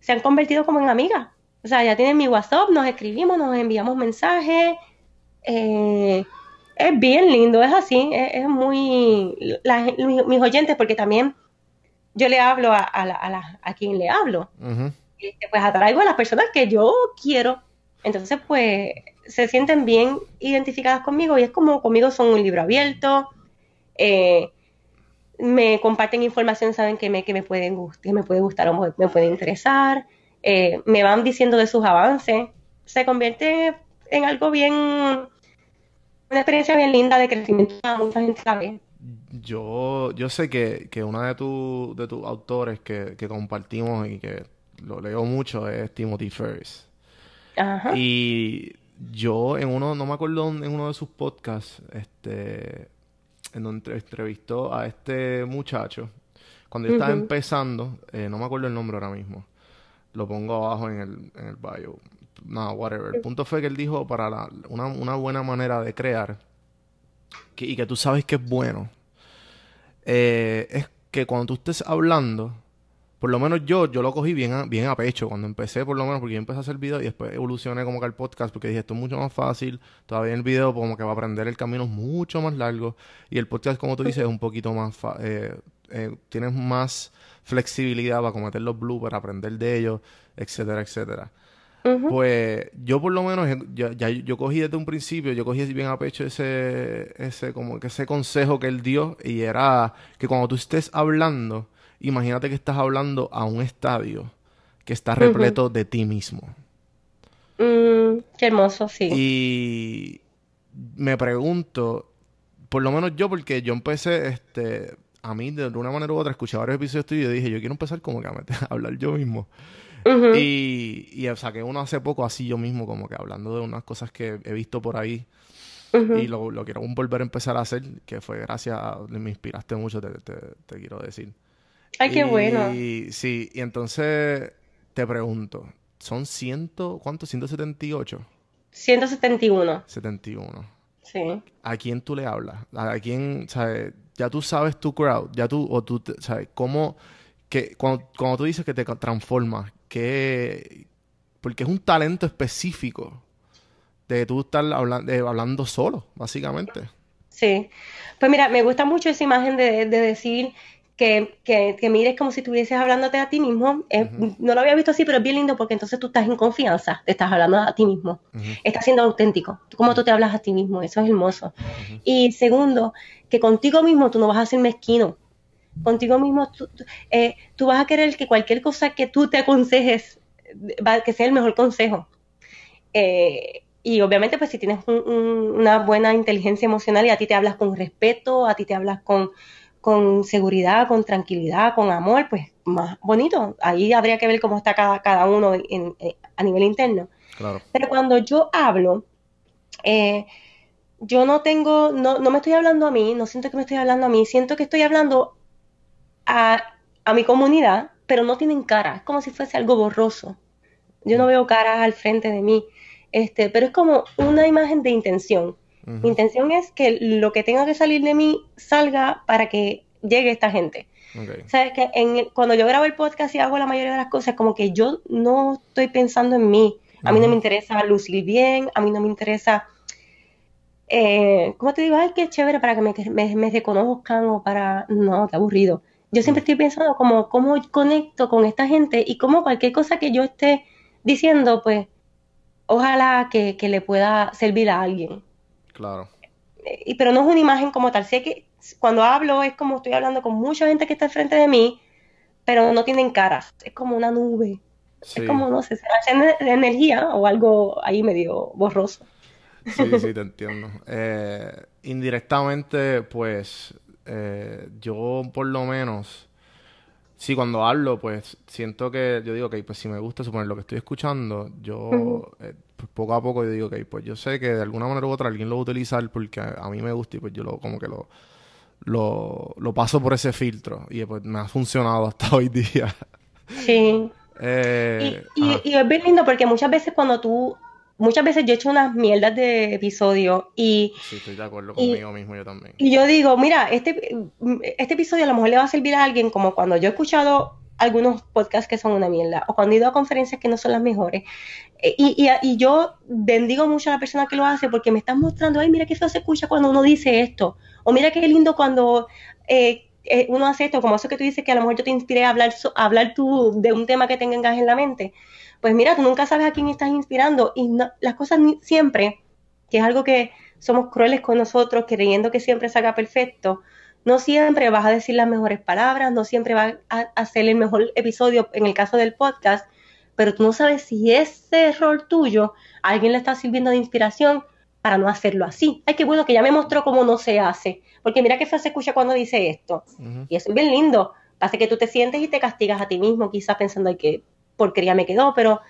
Speaker 3: se han convertido como en amigas. O sea, ya tienen mi WhatsApp, nos escribimos, nos enviamos mensajes. Eh, es bien lindo, es así, es, muy... mis, oyentes, porque también yo le hablo a, a, quien le hablo. pues atraigo a las personas que yo quiero entonces, pues, se sienten bien identificadas conmigo y es como conmigo son un libro abierto, eh, me comparten información, saben que me, que me, pueden, que me puede gustar o me puede interesar, eh, me van diciendo de sus avances, se convierte en algo bien, una experiencia bien linda de crecimiento a mucha gente sabe.
Speaker 1: Yo, yo sé que, que uno de, tu, de tus autores que, que compartimos y que lo leo mucho es Timothy Ferris.
Speaker 3: Ajá.
Speaker 1: Y yo en uno, no me acuerdo en uno de sus podcasts, este, en donde entrevistó a este muchacho, cuando yo estaba empezando, eh, no me acuerdo el nombre ahora mismo, lo pongo abajo en el, en el bio, no, whatever. El punto fue que él dijo para la- una, una buena manera de crear que- y que tú sabes que es bueno, eh, es que cuando tú estés hablando, por lo menos yo, yo lo cogí bien a, bien a pecho cuando empecé, por lo menos, porque yo empecé a hacer video y después evolucioné como que al podcast, porque dije, esto es mucho más fácil, todavía el video como que va a aprender el camino es mucho más largo, y el podcast, como tú dices, es un poquito más, fa- eh, eh, tienes más flexibilidad para cometer los bloopers, aprender de ellos, etcétera, etcétera. Pues yo por lo menos, eh, ya, ya yo cogí desde un principio, yo cogí bien a pecho ese, ese, como que ese consejo que él dio y era que cuando tú estés hablando, imagínate que estás hablando a un estadio que está repleto de ti mismo.
Speaker 3: Mm, qué hermoso, sí.
Speaker 1: Y me pregunto, por lo menos yo, porque yo empecé, este, a mí de una manera u otra, escuché varios episodios tuyos y dije, yo quiero empezar como que a, meter- (laughs) a hablar yo mismo.
Speaker 3: Ujú.
Speaker 1: Y, y saqué uno hace poco así yo mismo, como que hablando de unas cosas que he visto por ahí y lo, lo quiero volver a empezar a hacer, que fue gracias a, me inspiraste mucho, te, te- te quiero decir.
Speaker 3: Ay, qué bueno.
Speaker 1: Y sí, y entonces te pregunto, ¿son ciento, cuánto? 178,
Speaker 3: 171,
Speaker 1: 71.
Speaker 3: sí.
Speaker 1: ¿A quién tú le hablas? ¿A quién, sabes? Ya tú sabes tu crowd, ya tú, o tú, sabes, cómo, que, cuando, cuando tú dices que te transformas, que, porque es un talento específico de tú estar hablan- de- hablando solo, básicamente.
Speaker 3: Sí. Pues mira, me gusta mucho esa imagen de, de decir que, que, que mires como si estuvieses hablándote a ti mismo. No lo había visto así, pero es bien lindo porque entonces tú estás en confianza, te estás hablando a ti mismo. Estás siendo auténtico. Como tú te hablas a ti mismo, eso es hermoso. Y segundo, que contigo mismo tú no vas a ser mezquino. Contigo mismo tú, tú- eh, tú vas a querer que cualquier cosa que tú te aconsejes, va, que sea el mejor consejo. Eh, y obviamente, pues si tienes un- un- una buena inteligencia emocional y a ti te hablas con respeto, a ti te hablas con, con seguridad, con tranquilidad, con amor, pues más bonito. Ahí habría que ver cómo está cada, cada uno en- en- a nivel interno.
Speaker 1: Claro.
Speaker 3: Pero cuando yo hablo, eh, yo no tengo, no, no me estoy hablando a mí, no siento que me estoy hablando a mí, siento que estoy hablando a, a mi comunidad, pero no tienen cara, es como si fuese algo borroso. Yo no veo caras al frente de mí, este, pero es como una imagen de intención. Mi intención es que lo que tenga que salir de mí salga para que llegue esta gente.
Speaker 1: Ok.
Speaker 3: Sabes que en cuando yo grabo el podcast y hago la mayoría de las cosas, como que yo no estoy pensando en mí. A mí no me interesa lucir bien, a mí no me interesa, eh, ¿cómo te digo? Ay, qué chévere para que me, me, me reconozcan o para... No, qué aburrido. Yo siempre estoy pensando como cómo conecto con esta gente y cómo cualquier cosa que yo esté diciendo, pues, ojalá que, que le pueda servir a alguien.
Speaker 1: Claro.
Speaker 3: Y- pero no es una imagen como tal. Sé que cuando hablo es como estoy hablando con mucha gente que está al frente de mí, pero no tienen caras. Es como una nube.
Speaker 1: Sí.
Speaker 3: Es como, no sé, se hace de energía o algo ahí medio borroso.
Speaker 1: Sí, sí, te entiendo. Eh, indirectamente, pues, eh, yo por lo menos, sí, cuando hablo, pues, siento que, yo digo, ok, pues si me gusta suponer lo que estoy escuchando, yo, eh, pues, poco a poco yo digo, ok, pues yo sé que de alguna manera u otra alguien lo va a utilizar porque a, a mí me gusta y pues yo lo, como que lo, lo, lo paso por ese filtro y pues me ha funcionado hasta (laughs) hoy día.
Speaker 3: Sí.
Speaker 1: Eh,
Speaker 3: Y, y, es bien lindo porque muchas veces cuando tú, muchas veces yo he hecho unas mierdas de episodio y,
Speaker 1: Sí, estoy de acuerdo
Speaker 3: y-
Speaker 1: conmigo mismo, yo también.
Speaker 3: y yo digo, mira, este, este episodio a lo mejor le va a servir a alguien como cuando yo he escuchado algunos podcasts que son una mierda o cuando he ido a conferencias que no son las mejores. Eh, Y, y, y yo bendigo mucho a la persona que lo hace porque me están mostrando, ay, mira qué feo se escucha cuando uno dice esto, o mira qué lindo cuando eh, eh, uno hace esto, como eso que tú dices que a lo mejor yo te inspiré a hablar, a hablar tú de un tema que tengas en la mente. Pues mira, tú nunca sabes a quién estás inspirando y no- las cosas ni- siempre, que es algo que somos crueles con nosotros, creyendo que siempre salga perfecto, no siempre vas a decir las mejores palabras, no siempre vas a hacer el mejor episodio en el caso del podcast, pero tú no sabes si ese error tuyo a alguien le está sirviendo de inspiración para no hacerlo así. Ay, qué bueno que ya me mostró cómo no se hace. Porque mira qué feo se escucha cuando dice esto. Y eso es bien lindo. Hace que tú te sientes y te castigas a ti mismo, quizás pensando ay, que porquería me quedó, pero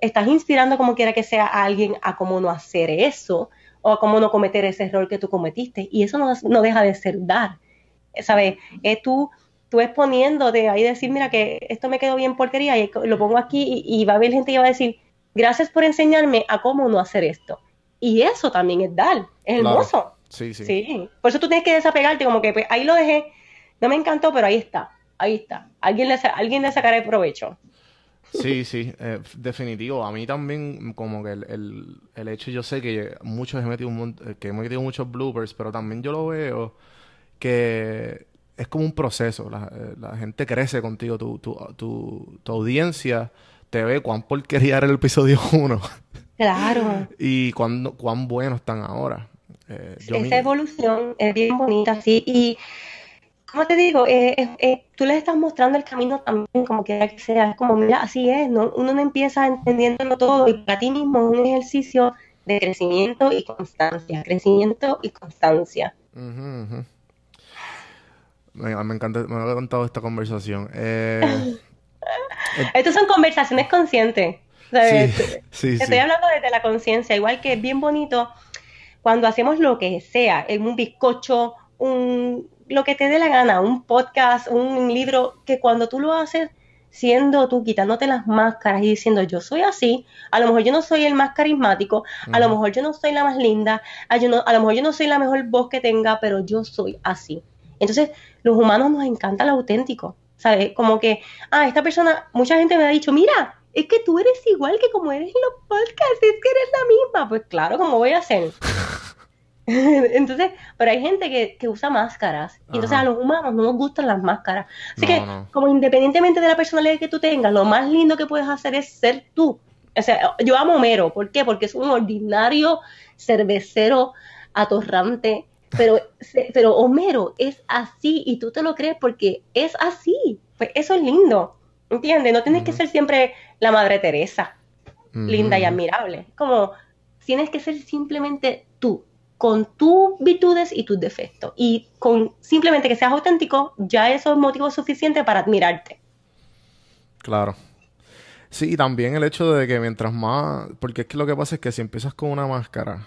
Speaker 3: estás inspirando como quiera que sea a alguien a cómo no hacer eso o a cómo no cometer ese error que tú cometiste. Y eso no, no deja de ser dar. ¿Sabes? Es tú, tú exponiéndote ahí decir, mira que esto me quedó bien porquería y lo pongo aquí y, y va a haber gente que va a decir, gracias por enseñarme a cómo no hacer esto. Y eso también es dar, es
Speaker 1: Claro.
Speaker 3: hermoso.
Speaker 1: Sí, sí.
Speaker 3: Sí, por eso tú tienes que desapegarte, como que pues, ahí lo dejé, no me encantó, pero ahí está, ahí está. Alguien le, alguien le sacará el provecho.
Speaker 1: Sí, sí, eh, definitivo. A mí también, como que el, el, el hecho, yo sé que muchos he metido un que he metido muchos bloopers, pero también yo lo veo que es como un proceso. La, eh, la gente crece contigo, tu, tu, tu, tu audiencia te ve cuán porquería era el episodio (laughs) 1
Speaker 3: Claro,
Speaker 1: y cuán, cuán buenos están ahora. Eh, yo
Speaker 3: esa evolución es bien bonita, sí, y como te digo, eh, tú les estás mostrando el camino también, como quiera que sea, es como, mira, así es, ¿no? uno no empieza entendiéndolo todo y para ti mismo es un ejercicio de crecimiento y constancia, crecimiento y constancia.
Speaker 1: Me, me encanta, me ha encantado esta conversación. Eh, (laughs)
Speaker 3: Estas son conversaciones conscientes. ¿sabes?
Speaker 1: sí, (laughs) sí,
Speaker 3: Estoy
Speaker 1: sí.
Speaker 3: hablando desde la conciencia, igual que es bien bonito cuando hacemos lo que sea, en un bizcocho, un, lo que te dé la gana, un podcast, un libro, que cuando tú lo haces siendo tú, quitándote las máscaras y diciendo yo soy así, a lo mejor yo no soy el más carismático, a lo mejor yo no soy la más linda, a, yo no- a lo mejor yo no soy la mejor voz que tenga, pero yo soy así. Entonces, los humanos nos encanta lo auténtico, ¿sabes? Como que, ah, esta persona, mucha gente me ha dicho, mira, es que tú eres igual que como eres en los podcasts, es que eres la misma. Pues claro, ¿cómo voy a hacer? (laughs) Entonces, pero hay gente que, que usa máscaras. Y entonces a los humanos no nos gustan las máscaras. Así
Speaker 1: No,
Speaker 3: que,
Speaker 1: no.
Speaker 3: como independientemente de la personalidad que tú tengas, lo más lindo que puedes hacer es ser tú. O sea, yo amo Homero. ¿Por qué? Porque es un ordinario cervecero atorrante. Pero, pero Homero es así y tú te lo crees porque es así. Pues eso es lindo. ¿Entiendes? No tienes que ser siempre la Madre Teresa linda y admirable. Como tienes que ser simplemente tú, con tus virtudes y tus defectos. Y con simplemente que seas auténtico, ya eso es motivo suficiente para admirarte.
Speaker 1: Claro. Sí, y también el hecho de que mientras más, porque es que lo que pasa es que si empiezas con una máscara,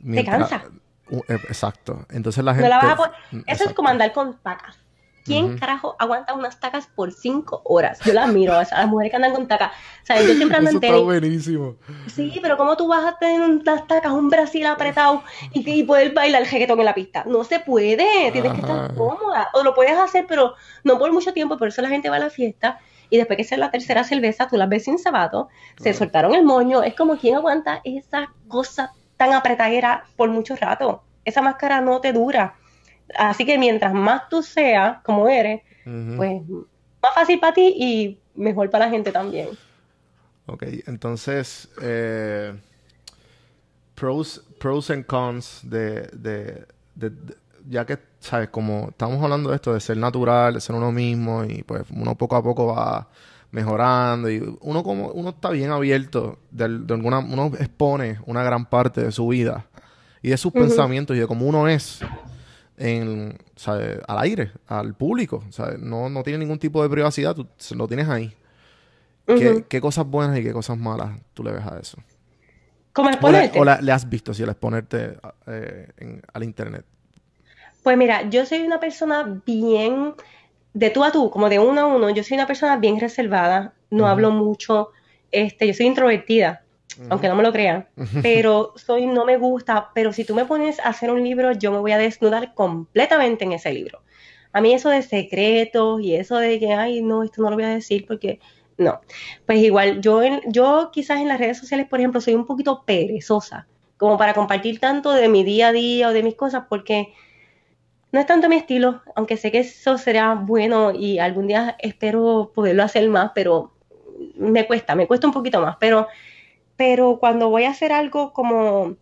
Speaker 1: mientras-
Speaker 3: cansa.
Speaker 1: Eh, exacto. Entonces la
Speaker 3: No
Speaker 1: gente...
Speaker 3: la vas a pon-
Speaker 1: Mm,
Speaker 3: Eso es como andar con tacas. ¿Quién carajo aguanta unas tacas por cinco horas? Yo las miro, a esas mujeres que andan con tacas. O sea, yo siempre ando
Speaker 1: Eso
Speaker 3: en
Speaker 1: está
Speaker 3: tenis.
Speaker 1: buenísimo.
Speaker 3: Sí, pero ¿cómo tú vas a tener unas tacas, un brasil apretado y, y poder bailar el reggaetón en la pista? No se puede, tienes que estar cómoda. O lo puedes hacer, pero no por mucho tiempo, por eso la gente va a la fiesta y después que sea la tercera cerveza, tú las ves sin zapatos, se soltaron el moño. Es como quien aguanta esa cosa tan apretadera por mucho rato. Esa máscara no te dura. Así que mientras más tú seas como eres, pues más fácil para ti y mejor para la gente también.
Speaker 1: Ok, entonces, eh, pros, pros and cons de, de, de- de- ya que, ¿sabes? Como estamos hablando de esto, de ser natural, de ser uno mismo, y pues uno poco a poco va mejorando, y uno como, uno está bien abierto, de, de alguna, uno expone una gran parte de su vida, y de sus pensamientos, y de cómo uno es, en. Al aire, al público. No, no tiene ningún tipo de privacidad, tú lo tienes ahí. ¿Qué, qué cosas buenas y qué cosas malas tú le ves a eso?
Speaker 3: ¿Cómo
Speaker 1: O,
Speaker 3: exponerte?
Speaker 1: o la- le has visto si el exponerte eh, en- al internet.
Speaker 3: Pues mira, yo soy una persona bien de tú a tú, como de uno a uno. Yo soy una persona bien reservada, no hablo mucho, este, yo soy introvertida, aunque no me lo crean, pero soy, no me gusta, pero si tú me pones a hacer un libro, yo me voy a desnudar completamente en ese libro. A mí eso de secretos y eso de que, ay, no, esto no lo voy a decir porque, no. Pues igual, yo, en- yo quizás en las redes sociales, por ejemplo, soy un poquito perezosa, como para compartir tanto de mi día a día o de mis cosas, porque no es tanto mi estilo, aunque sé que eso será bueno y algún día espero poderlo hacer más, pero me cuesta, me cuesta un poquito más. Pero, pero cuando voy a hacer algo como,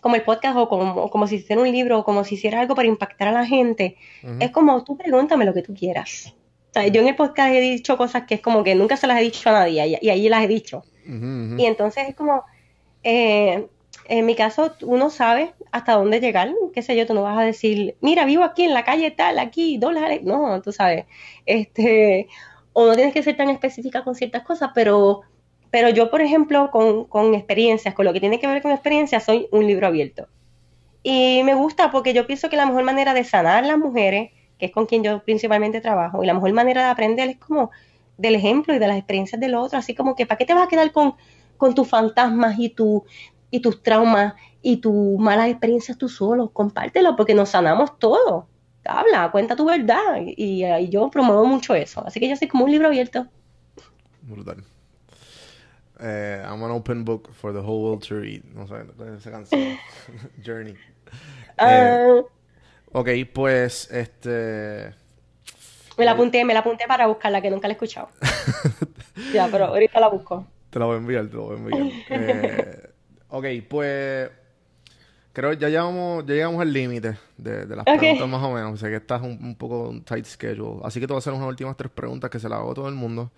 Speaker 3: como el podcast o como, como si hiciera un libro o como si hiciera algo para impactar a la gente,
Speaker 1: Ujú.
Speaker 3: es como tú pregúntame lo que tú quieras. O sea, yo en el podcast he dicho cosas que es como que nunca se las he dicho a nadie y, y ahí las he dicho. Y entonces es como, eh, En mi caso, uno sabe hasta dónde llegar, qué sé yo, tú no vas a decir, mira, vivo aquí en la calle tal, aquí, dólares, no, tú sabes, este, o no tienes que ser tan específica con ciertas cosas, pero, pero yo, por ejemplo, con, con experiencias, con lo que tiene que ver con experiencias, soy un libro abierto. Y me gusta porque yo pienso que la mejor manera de sanar las mujeres, que es con quien yo principalmente trabajo, y la mejor manera de aprender es como del ejemplo y de las experiencias del otro, así como que, ¿para qué te vas a quedar con, con tus fantasmas y tu y tus traumas y tus malas experiencias tú solo, compártelo porque nos sanamos todos. Habla, cuenta tu verdad y, y, yo promuevo mucho eso. Así que yo soy como un libro abierto.
Speaker 1: Brutal. Eh, I'm an open book for the whole world to read. No sé, esa canción. (laughs) Journey.
Speaker 3: Uh,
Speaker 1: ok, pues este.
Speaker 3: Me la apunté, me la apunté para buscarla, que nunca la he escuchado. (laughs) ya, pero ahorita la busco.
Speaker 1: Te la voy a enviar, te la voy a enviar. (laughs) eh, Ok, pues creo que ya llegamos, ya llegamos al límite de, de, las
Speaker 3: okay.
Speaker 1: preguntas más o menos. Sé que estás un, un, poco un tight schedule. Así que te voy a hacer unas últimas tres preguntas que se las hago a todo el mundo.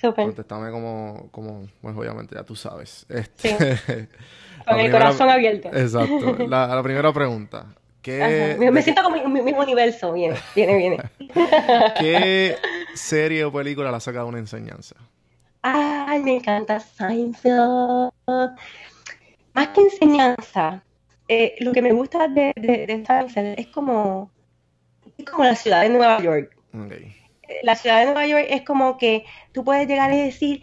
Speaker 3: Súper.
Speaker 1: Contéstame como, como, pues obviamente ya tú sabes. Este,
Speaker 3: sí. (laughs) Con el primera, corazón abierto.
Speaker 1: Exacto. (laughs) La, la primera pregunta. ¿Qué,
Speaker 3: me, me siento como mi mismo universo. Viene, viene, viene. (laughs)
Speaker 1: ¿Qué serie o película le ha sacado una enseñanza?
Speaker 3: Ay, me encanta Seinfeld más que enseñanza, eh, lo que me gusta de, de, de esta es como, es como la ciudad de Nueva York.
Speaker 1: Okay.
Speaker 3: La ciudad de Nueva York es como que tú puedes llegar y decir,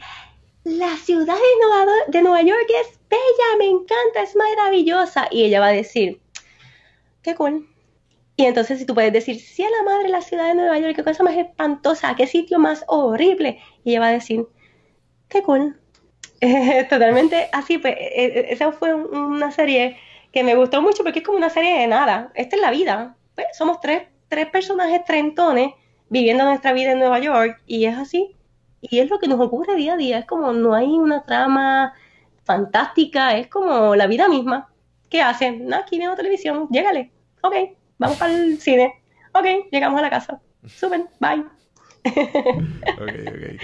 Speaker 3: la ciudad de Nueva, de Nueva York es bella, me encanta, es maravillosa. Y ella va a decir, qué cool. Y entonces si tú puedes decir, sí a la madre la ciudad de Nueva York, qué cosa más espantosa, qué sitio más horrible. Y ella va a decir, qué cool. (laughs) Totalmente así, pues esa fue una serie que me gustó mucho porque es como una serie de nada. Esta es la vida. Pues, somos tres, tres personajes trentones viviendo nuestra vida en Nueva York y es así. Y es lo que nos ocurre día a día. Es como no hay una trama fantástica, es como la vida misma. ¿Qué hacen? No, aquí viendo televisión, llégale. Ok, vamos el cine. Ok, llegamos a la casa. Súper, bye. (laughs)
Speaker 1: ok, ok.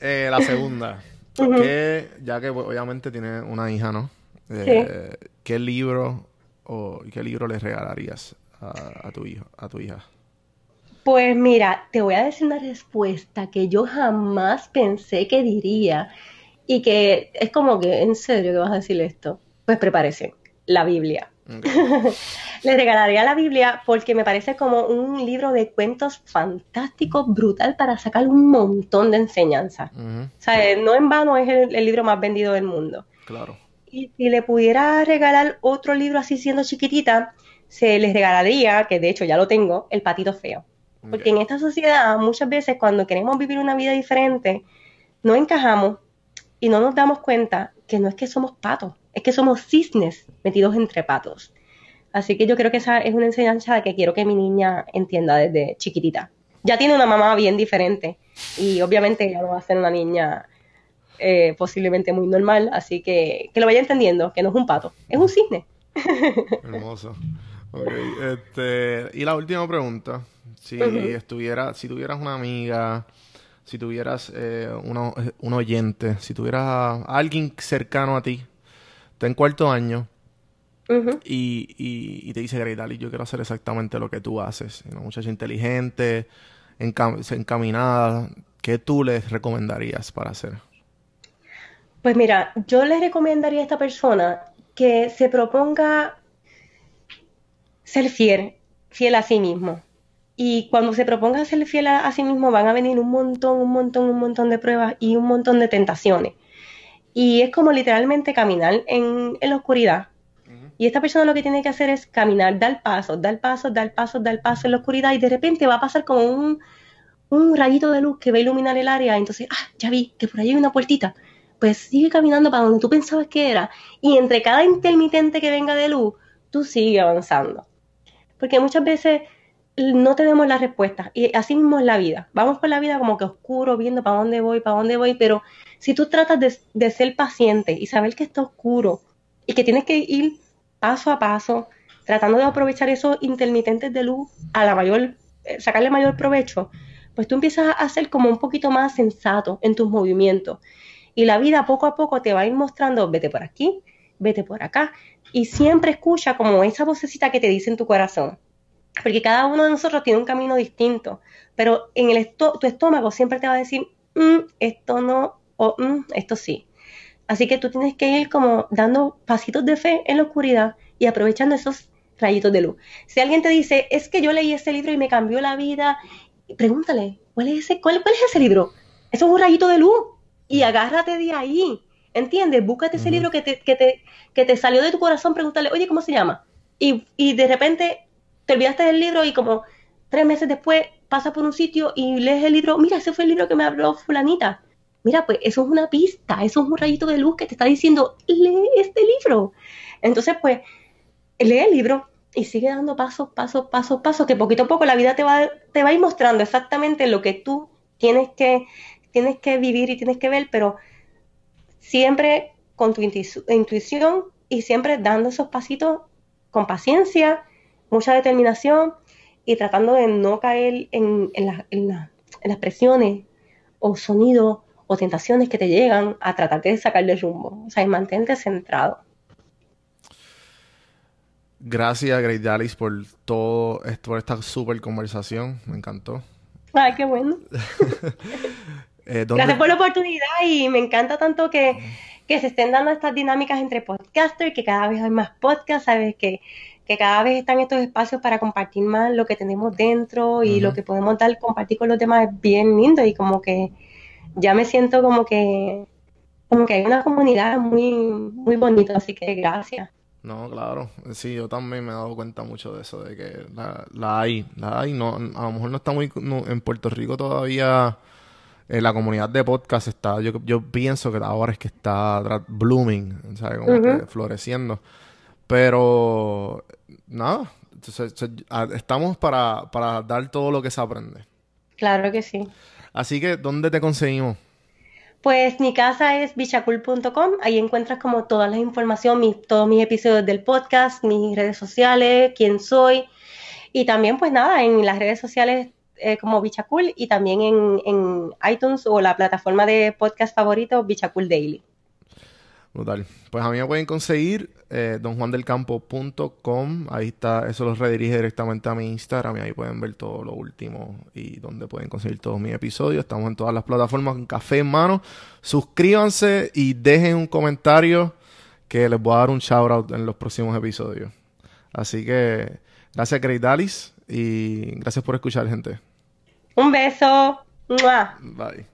Speaker 1: Eh, la segunda. Uh -huh. ¿Qué, ya que obviamente tiene una hija, ¿no? Eh,
Speaker 3: sí.
Speaker 1: ¿Qué libro o qué libro le regalarías a, a, tu hijo, a tu hija?
Speaker 3: Pues mira, te voy a decir una respuesta que yo jamás pensé que diría y que es como que, ¿en serio que vas a decir esto? Pues prepárese, la Biblia. Okay. (laughs) Le regalaría la Biblia porque me parece como un libro de cuentos fantástico, brutal, para sacar un montón de enseñanzas. Uh -huh. O sea, no en vano es el, el, libro más vendido del mundo.
Speaker 1: Claro.
Speaker 3: Y si le pudiera regalar otro libro así siendo chiquitita, se les regalaría, que de hecho ya lo tengo, El Patito Feo. Okay. Porque en esta sociedad muchas veces cuando queremos vivir una vida diferente, no encajamos y no nos damos cuenta que no es que somos patos, es que somos cisnes metidos entre patos. Así que yo creo que esa es una enseñanza que quiero que mi niña entienda desde chiquitita. Ya tiene una mamá bien diferente y obviamente ella no va a ser una niña eh, posiblemente muy normal, así que que lo vaya entendiendo, que no es un pato, es un cisne. (laughs)
Speaker 1: Hermoso. Okay. Este, y la última pregunta, si uh -huh. estuviera, si tuvieras una amiga, si tuvieras eh, uno, un oyente, si tuvieras a alguien cercano a ti, está en cuarto año
Speaker 3: uh -huh.
Speaker 1: y, y, y, te dice, Grey Dali, yo quiero hacer exactamente lo que tú haces. Una muchacha inteligente, encam encaminada, ¿qué tú les recomendarías para hacer?
Speaker 3: Pues mira, yo les recomendaría a esta persona que se proponga ser fiel, fiel a sí mismo. Y cuando se proponga ser fiel a, a sí mismo van a venir un montón, un montón, un montón de pruebas y un montón de tentaciones. Y es como literalmente caminar en, en la oscuridad. Uh -huh. Y esta persona lo que tiene que hacer es caminar, dar pasos, dar pasos, dar pasos, dar pasos en la oscuridad y de repente va a pasar como un, un rayito de luz que va a iluminar el área. Entonces, ah, ya vi que por ahí hay una puertita. Pues sigue caminando para donde tú pensabas que era. Y entre cada intermitente que venga de luz, tú sigues avanzando. Porque muchas veces no tenemos las respuestas. Y así mismo es la vida. Vamos por la vida como que oscuro, viendo para dónde voy, para dónde voy, pero si tú tratas de, ser paciente y saber que está oscuro y que tienes que ir paso a paso, tratando de aprovechar esos intermitentes de luz a la mayor, eh, sacarle mayor provecho, pues tú empiezas a ser como un poquito más sensato en tus movimientos. Y la vida poco a poco te va a ir mostrando, vete por aquí, vete por acá. Y siempre escucha como esa vocecita que te dice en tu corazón. Porque cada uno de nosotros tiene un camino distinto. Pero en el tu estómago siempre te va a decir, mm, esto no, o mm, esto sí. Así que tú tienes que ir como dando pasitos de fe en la oscuridad y aprovechando esos rayitos de luz. Si alguien te dice, es que yo leí ese libro y me cambió la vida, pregúntale, ¿cuál es ese, cuál, cuál es ese libro? Eso es un rayito de luz y agárrate de ahí. ¿Entiendes? Búscate ese libro que te, que, te, que te salió de tu corazón, pregúntale, oye, ¿cómo se llama? Y, y de repente te olvidaste del libro y como tres meses después pasas por un sitio y lees el libro, mira, ese fue el libro que me habló fulanita. Mira, pues eso es una pista, eso es un rayito de luz que te está diciendo, lee este libro. Entonces, pues, lee el libro y sigue dando pasos, pasos, pasos, pasos, que poquito a poco la vida te va, te va a ir mostrando exactamente lo que tú tienes que, tienes que vivir y tienes que ver, pero siempre con tu intuición y siempre dando esos pasitos con paciencia mucha determinación y tratando de no caer en, las presiones o sonidos o tentaciones que te llegan a tratar de sacar del rumbo. O sea, y mantente centrado.
Speaker 1: Gracias, Great Dallas, por todo esto, por esta súper conversación. Me encantó.
Speaker 3: Ay, qué bueno. (laughs) Eh, Gracias por la oportunidad y me encanta tanto que, que, se estén dando estas dinámicas entre podcasters, que cada vez hay más podcasts, sabes que que cada vez están estos espacios para compartir más lo que tenemos dentro y lo que podemos dar, compartir con los demás es bien lindo y como que ya me siento como que como que hay una comunidad muy muy bonita, así que gracias.
Speaker 1: No, claro. Sí, yo también me he dado cuenta mucho de eso, de que la, la hay, la hay. No, a lo mejor no está muy... en Puerto Rico todavía eh, la comunidad de podcast está... Yo, yo pienso que ahora es que está blooming, ¿sabes? Como que floreciendo. Pero nada, estamos para, para dar todo lo que se aprende.
Speaker 3: Claro que sí.
Speaker 1: Así que, ¿dónde te conseguimos?
Speaker 3: Pues mi casa es bichacul.com, ahí encuentras como toda la información, todos mis episodios del podcast, mis redes sociales, quién soy y también pues nada, en las redes sociales eh, como Bichacul y también en, en, iTunes o la plataforma de podcast favorito Bichacul Daily.
Speaker 1: Brutal. Pues a mí me pueden conseguir eh, donjuandelcampo.com. Ahí está, eso los redirige directamente a mi Instagram y ahí pueden ver todo lo último y donde pueden conseguir todos mis episodios. Estamos en todas las plataformas con café en mano. Suscríbanse y dejen un comentario que les voy a dar un shout out en los próximos episodios. Así que gracias, Great Dalis, y gracias por escuchar, gente.
Speaker 3: Un beso.
Speaker 1: Bye.